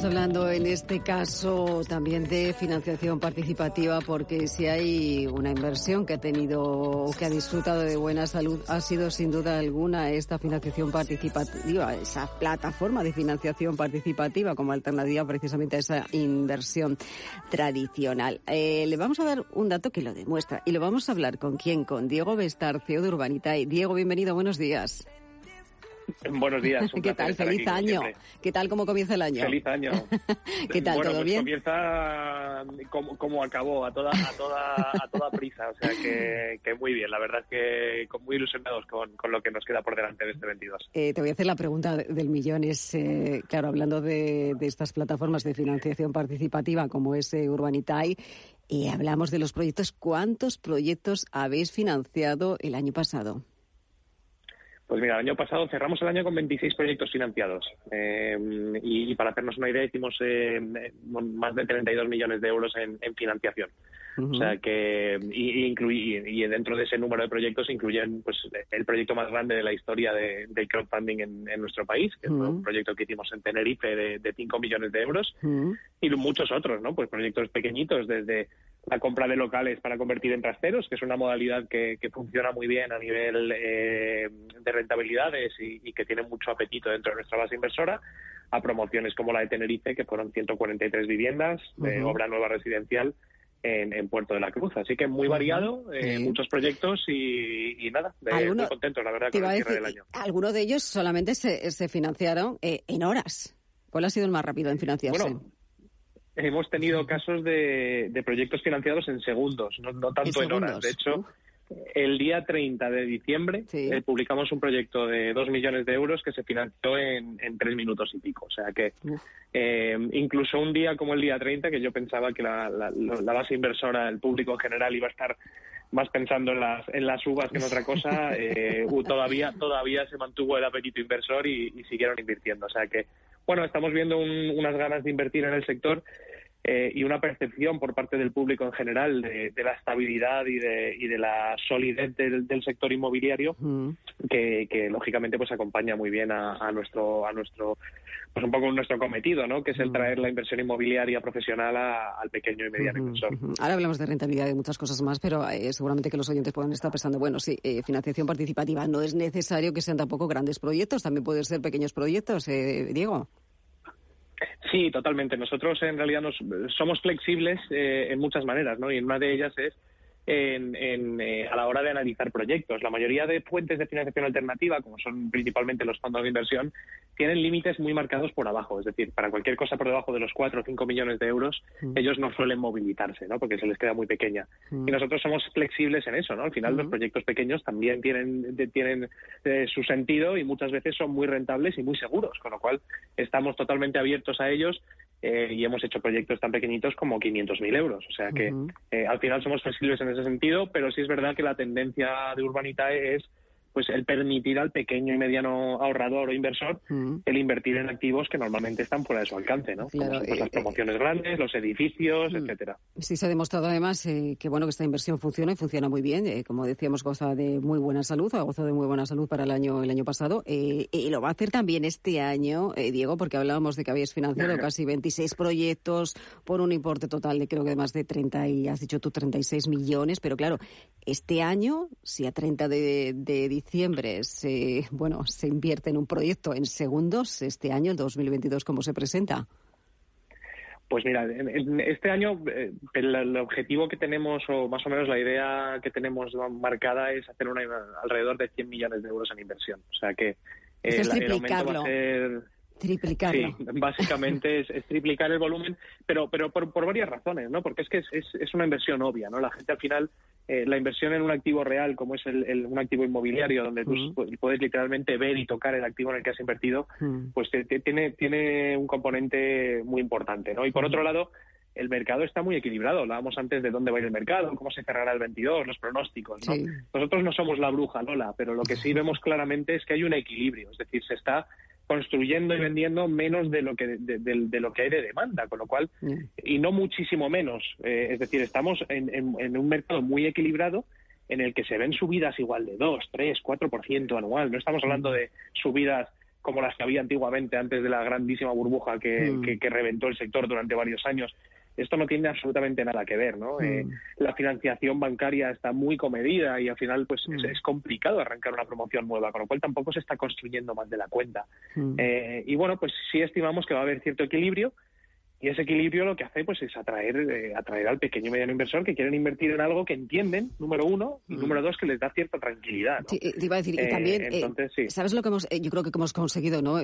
Hablando en este caso también de financiación participativa porque si hay una inversión que ha tenido o que ha disfrutado de buena salud ha sido sin duda alguna esta financiación participativa, esa plataforma de financiación participativa como alternativa precisamente a esa inversión tradicional. Eh, le vamos a dar un dato que lo demuestra y lo vamos a hablar con quién, con Diego Bestarcio de Urbanita. Diego, bienvenido, buenos días. Buenos días. ¿Qué tal? Feliz año. ¿Qué tal? ¿Cómo comienza el año? Feliz año. ¿Qué tal? ¿Todo pues bien? Comienza como, como, acabó, a toda, a toda, a toda prisa. O sea que, que, muy bien. La verdad es que muy ilusionados con, con, lo que nos queda por delante de este 22. Eh, te voy a hacer la pregunta del millón. Es, eh, claro, hablando de, de, estas plataformas de financiación participativa como es eh, Urbanitay, y hablamos de los proyectos. ¿Cuántos proyectos habéis financiado el año pasado? Pues mira, el año pasado cerramos el año con 26 proyectos financiados eh, y, para hacernos una idea hicimos eh, más de 32 millones de euros en, financiación. O sea que y, y, dentro de ese número de proyectos incluyen pues el proyecto más grande de la historia de, del crowdfunding en, nuestro país, que es un proyecto que hicimos en Tenerife de, de 5 millones de euros y muchos otros, ¿no? Pues proyectos pequeñitos desde la compra de locales para convertir en trasteros, que es una modalidad que, funciona muy bien a nivel eh, de rentabilidades y, que tiene mucho apetito dentro de nuestra base inversora, a promociones como la de Tenerife, que fueron 143 viviendas de obra nueva residencial en, Puerto de la Cruz. Así que muy variado, eh, muchos proyectos y, nada, muy contentos, la verdad, con el cierre del año. Algunos de ellos solamente se, se financiaron eh, en horas. ¿Cuál ha sido el más rápido en financiarse? hemos tenido casos de, proyectos financiados en segundos, no, tanto en, horas. De hecho, el día 30 de diciembre eh, publicamos un proyecto de 2 millones de euros que se financió en, en 3 minutos y pico. O sea que eh, incluso un día como el día 30, que yo pensaba que la, base inversora, el público en general, iba a estar más pensando en las, en las uvas que en otra cosa, eh, todavía, todavía se mantuvo el apetito inversor y, siguieron invirtiendo. O sea que bueno, estamos viendo unas ganas de invertir en el sector eh, y una percepción por parte del público en general de, la estabilidad y de, y de la solidez del, sector inmobiliario que, lógicamente pues acompaña muy bien a, nuestro a nuestro pues un poco nuestro cometido, ¿no? Que es el traer la inversión inmobiliaria profesional al pequeño y mediano inversor. Ahora hablamos de rentabilidad y muchas cosas más, pero eh, seguramente que los oyentes puedan estar pensando, bueno, sí, eh, financiación participativa no es necesario que sean tampoco grandes proyectos, también pueden ser pequeños proyectos, Diego. Sí, totalmente. Nosotros en realidad nos, somos flexibles eh, en muchas maneras, ¿no? Y una de ellas es en, eh, a la hora de analizar proyectos. La mayoría de fuentes de financiación alternativa, como son principalmente los fondos de inversión, tienen límites muy marcados por abajo. Es decir, para cualquier cosa por debajo de los 4 o 5 millones de euros, mm. ellos no suelen movilizarse, ¿no? porque se les queda muy pequeña. Mm. Y nosotros somos flexibles en eso. ¿no? Al final, los mm. proyectos pequeños también tienen, tienen eh, su sentido y muchas veces son muy rentables y muy seguros, con lo cual estamos totalmente abiertos a ellos eh, y hemos hecho proyectos tan pequeñitos como 500.000 euros. O sea que eh, al final somos flexibles en ese sentido, pero sí es verdad que la tendencia de Urbanitae es pues el permitir al pequeño y mediano ahorrador o inversor mm. el invertir en activos que normalmente están fuera de su alcance, ¿no? Como pues, las eh, promociones grandes, los edificios, mm. etcétera. Sí, se ha demostrado además eh, que bueno que esta inversión funciona y funciona muy bien. Eh, como decíamos, goza de muy buena salud, ha gozado de muy buena salud para el año el año pasado y lo va a hacer también este año, Diego, porque hablábamos de que habíais financiado casi 26 proyectos por un importe total de creo que más de 30 y has dicho tú 36 millones, pero claro, este año, si a 30 de, de diciembre se, bueno, se invierte en un proyecto en segundos, este año, el 2022, ¿cómo se presenta? Pues mira, este año eh, el, objetivo que tenemos, o más o menos la idea que tenemos marcada es hacer una, alrededor de 100 millones de euros en inversión. O sea que eh, el, aumento va a ser Triplicarlo. Sí, básicamente es, triplicar el volumen, pero pero por, por, varias razones, ¿no? Porque es que es, es, una inversión obvia, ¿no? La gente al final, eh, la inversión en un activo real, como es el, un activo inmobiliario, donde tú puedes literalmente ver y tocar el activo en el que has invertido, pues tiene, tiene un componente muy importante, ¿no? Y por otro lado, el mercado está muy equilibrado. Hablábamos antes de dónde va a ir el mercado, cómo se cerrará el 22, los pronósticos. Nosotros no somos la bruja, Lola, pero lo que sí vemos claramente es que hay un equilibrio. Es decir, se está construyendo y vendiendo menos de lo que de, lo que hay de demanda, con lo cual y no muchísimo menos. Eh, es decir, estamos en, un mercado muy equilibrado en el que se ven subidas igual de 2, 3, 4% anual. No estamos hablando de subidas como las que había antiguamente antes de la grandísima burbuja que, que reventó el sector durante varios años esto no tiene absolutamente nada que ver, ¿no? Eh, mm. la financiación bancaria está muy comedida y al final pues es, mm. complicado arrancar una promoción nueva, con lo cual tampoco se está construyendo más de la cuenta. Mm. Eh, y bueno, pues sí estimamos que va a haber cierto equilibrio y ese equilibrio lo que hace pues es atraer, eh, atraer al pequeño y mediano inversor que quieren invertir en algo que entienden, número uno, y mm. número dos, que les da cierta tranquilidad. Sí, te iba a decir, y eh, también, eh, ¿sabes lo que hemos, yo creo que hemos conseguido, ¿no?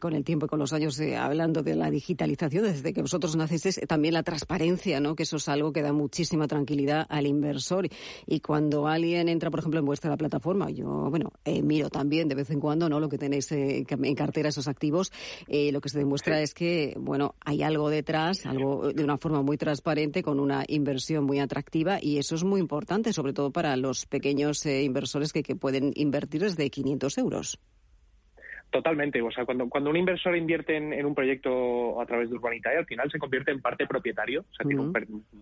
con el tiempo y con los años hablando de la digitalización, desde que vosotros naciste, también la transparencia, ¿no? Que eso es algo que da muchísima tranquilidad al inversor. Y cuando alguien entra, por ejemplo, en vuestra plataforma, yo, bueno, miro también de vez en cuando, ¿no? Lo que tenéis en cartera, esos activos, lo que se demuestra es que, bueno, hay algo detrás, algo de una forma muy transparente, con una inversión muy atractiva y eso es muy importante, sobre todo para los pequeños eh, inversores que, que pueden invertir desde 500 euros. Totalmente. O sea, cuando, cuando un inversor invierte en, un proyecto a través de Urbanitae, al final se convierte en parte propietario. O sea, tiene un,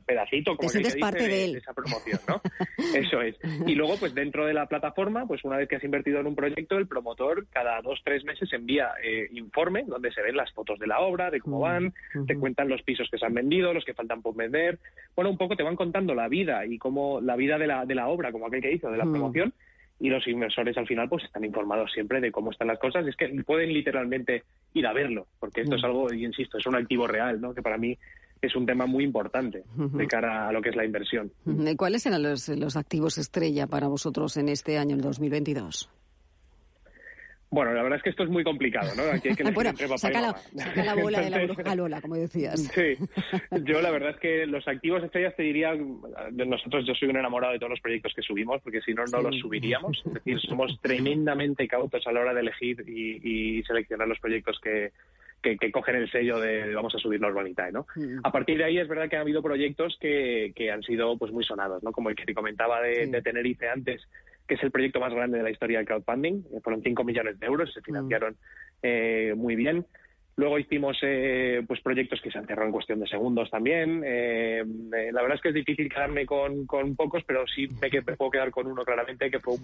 pedacito, como dice, parte de, esa promoción, ¿no? Eso es. Y luego, pues dentro de la plataforma, pues una vez que has invertido en un proyecto, el promotor cada dos, tres meses envía eh, informe donde se ven las fotos de la obra, de cómo van, te cuentan los pisos que se han vendido, los que faltan por vender. Bueno, un poco te van contando la vida y cómo la vida de la, de la obra, como aquel que hizo, de la promoción y los inversores al final pues están informados siempre de cómo están las cosas. Es que pueden literalmente ir a verlo, porque esto es mm. algo, y insisto, es un activo real, ¿no? Que para mí es un tema muy importante de cara a lo que es la inversión. ¿Cuáles eran los, los activos estrella para vosotros en este año, el 2022? Bueno, la verdad es que esto es muy complicado, ¿no? Aquí hay que bueno, saca la, saca la, bola de la bruja Lola, como decías. Sí, yo la verdad es que los activos estrellas te diría, de nosotros yo soy un enamorado de todos los proyectos que subimos, porque si no, no los subiríamos. Es decir, somos tremendamente cautos a la hora de elegir y, seleccionar los proyectos que, que, cogen el sello de vamos a subir la ¿no? A partir de ahí es verdad que ha habido proyectos que, que han sido pues muy sonados, ¿no? Como el que te comentaba de, de Tenerife antes, que es el proyecto más grande de la historia del crowdfunding. Eh, fueron 5 millones de euros, se financiaron eh, muy bien. Luego hicimos eh, pues proyectos que se han cerrado en cuestión de segundos también. la verdad es que es difícil quedarme con, pocos, pero sí me, que, puedo quedar con uno claramente que fue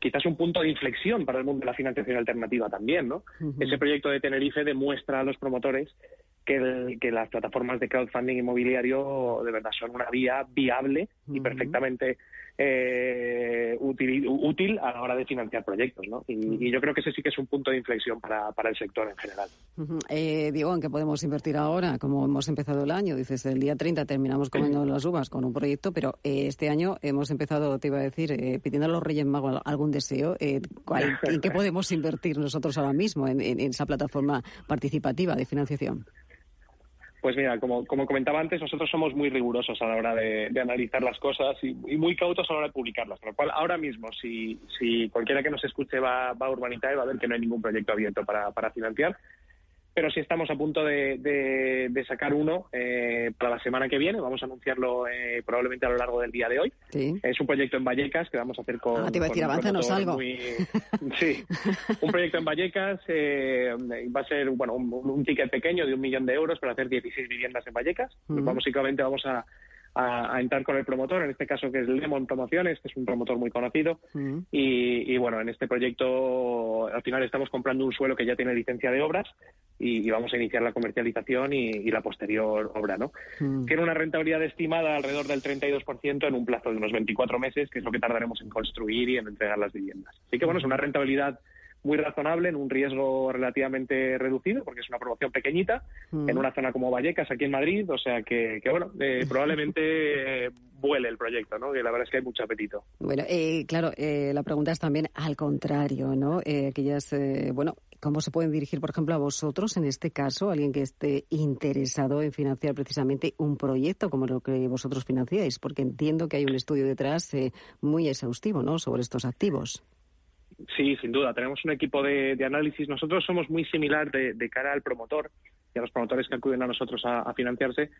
quizás un punto de inflexión para el mundo de la financiación alternativa también. ¿no? Ese proyecto de Tenerife demuestra a los promotores que, que, las plataformas de crowdfunding inmobiliario de verdad son una vía viable y perfectamente eh, útil, útil a la hora de financiar proyectos. ¿no? Y, yo creo que ese sí que es un punto de inflexión para, para el sector en general. eh, Diego, ¿en qué podemos invertir ahora? Como hemos empezado el año, dices, el día 30 terminamos comiendo las uvas con un proyecto, pero eh, este año hemos empezado, te iba a decir, eh, pidiendo a los Reyes Magos algún deseo. Eh, ¿En qué podemos invertir nosotros ahora mismo en esa plataforma participativa de financiación? Pues mira, como, como comentaba antes, nosotros somos muy rigurosos a la hora de, analizar las cosas y, muy cautos a la hora de publicarlas. Con lo cual, ahora mismo, si, si cualquiera que nos escuche va, va a Urbanitae, va a ver que no hay ningún proyecto abierto para, para financiar pero sí estamos a punto de, de, sacar uno eh, para la semana que viene. Vamos a anunciarlo eh, probablemente a lo largo del día de hoy. Es un proyecto en Vallecas que vamos a hacer con. Ah, te iba a decir, avánzanos algo. Sí, un proyecto en Vallecas eh, va a ser bueno un, ticket pequeño de un millón de euros para hacer 16 viviendas en Vallecas. básicamente vamos a a, entrar con el promotor, en este caso que es Lemon Promociones, que es un promotor muy conocido. Mm. y, bueno, en este proyecto al final estamos comprando un suelo que ya tiene licencia de obras y, vamos a iniciar la comercialización y, la posterior obra, ¿no? Mm. Tiene una rentabilidad estimada alrededor del 32% en un plazo de unos 24 meses, que es lo que tardaremos en construir y en entregar las viviendas. Así que bueno, es una rentabilidad muy razonable, en un riesgo relativamente reducido, porque es una promoción pequeñita, mm. en una zona como Vallecas, aquí en Madrid, o sea que, bueno, eh, probablemente vuele el proyecto, ¿no? Que la verdad es que hay mucho apetito. Bueno, eh, claro, eh, la pregunta es también al contrario, ¿no? aquellas, bueno, ¿cómo se pueden dirigir, por ejemplo, a vosotros, en este caso, alguien que esté interesado en financiar precisamente un proyecto como lo que vosotros financiáis? Porque entiendo que hay un estudio detrás muy exhaustivo, ¿no?, sobre estos activos. Sí, sin duda. Tenemos un equipo de, análisis. Nosotros somos muy similar de, cara al promotor y a los promotores que acuden a nosotros a, financiarse.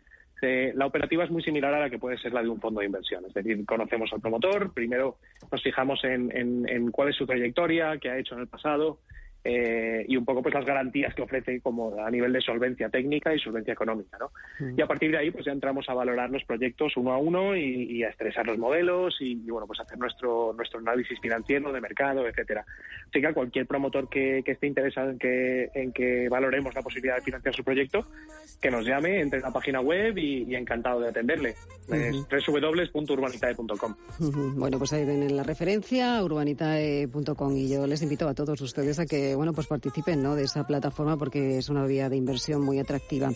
la operativa es muy similar a la que puede ser la de un fondo de inversión. Es decir, conocemos al promotor, primero nos fijamos en cuál es su trayectoria, qué ha hecho en el pasado, eh, y un poco pues las garantías que ofrece como a nivel de solvencia técnica y solvencia económica, ¿no? Mm. Y a partir de ahí pues ya entramos a valorar los proyectos uno a uno y, a estresar los modelos y, bueno pues hacer nuestro nuestro análisis financiero de mercado, etcétera. Así que a cualquier promotor que, esté interesado en que en que valoremos la posibilidad de financiar su proyecto, que nos llame, entre en la página web y, encantado de atenderle. Uh www.urbanitae.com. Bueno, pues ahí ven la referencia, urbanitae.com y yo les invito a todos ustedes a que bueno, pues participen ¿no? de esa plataforma porque es una vía de inversión muy atractiva.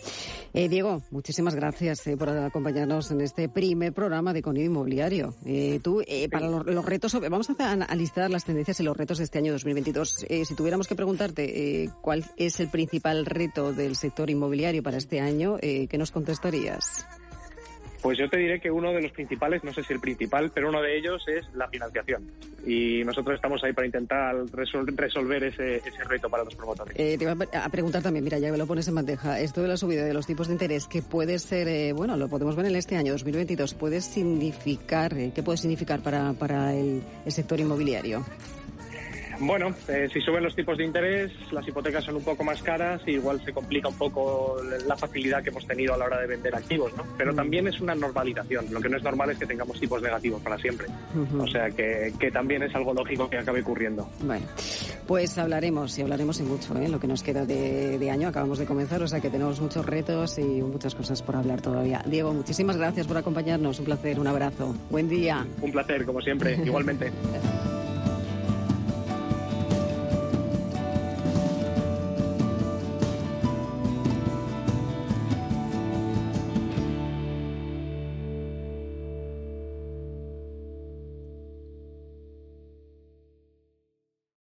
Eh, Diego, muchísimas gracias eh, por acompañarnos en este primer programa de Conido Inmobiliario. Eh, tú, para los, retos, vamos a, listar las tendencias y los retos de este año 2022. si tuviéramos que preguntarte cuál es el principal reto del sector inmobiliario para este año, ¿qué nos contestarías? Pues yo te diré que uno de los principales, no sé si el principal, pero uno de ellos es la financiación. Y nosotros estamos ahí para intentar resolver ese, ese reto para los promotores. Eh, te iba a preguntar también, mira, ya me lo pones en bandeja, esto de la subida de los tipos de interés, que puede ser, eh, bueno, lo podemos ver en este año 2022, puede significar, eh, ¿qué puede significar para el sector inmobiliario? Bueno, eh, si suben los tipos de interés, las hipotecas son un poco más caras y igual se complica un poco la facilidad que hemos tenido a la hora de vender activos, ¿no? Pero mm. también es una normalización. Lo que no es normal es que tengamos tipos negativos para siempre. O sea que, que, también es algo lógico que acabe ocurriendo. Bueno, pues hablaremos y hablaremos y mucho, ¿eh? Lo que nos queda de, de año. Acabamos de comenzar, o sea que tenemos muchos retos y muchas cosas por hablar todavía. Diego, muchísimas gracias por acompañarnos. Un placer, un abrazo. Buen día. Un placer, como siempre, igualmente.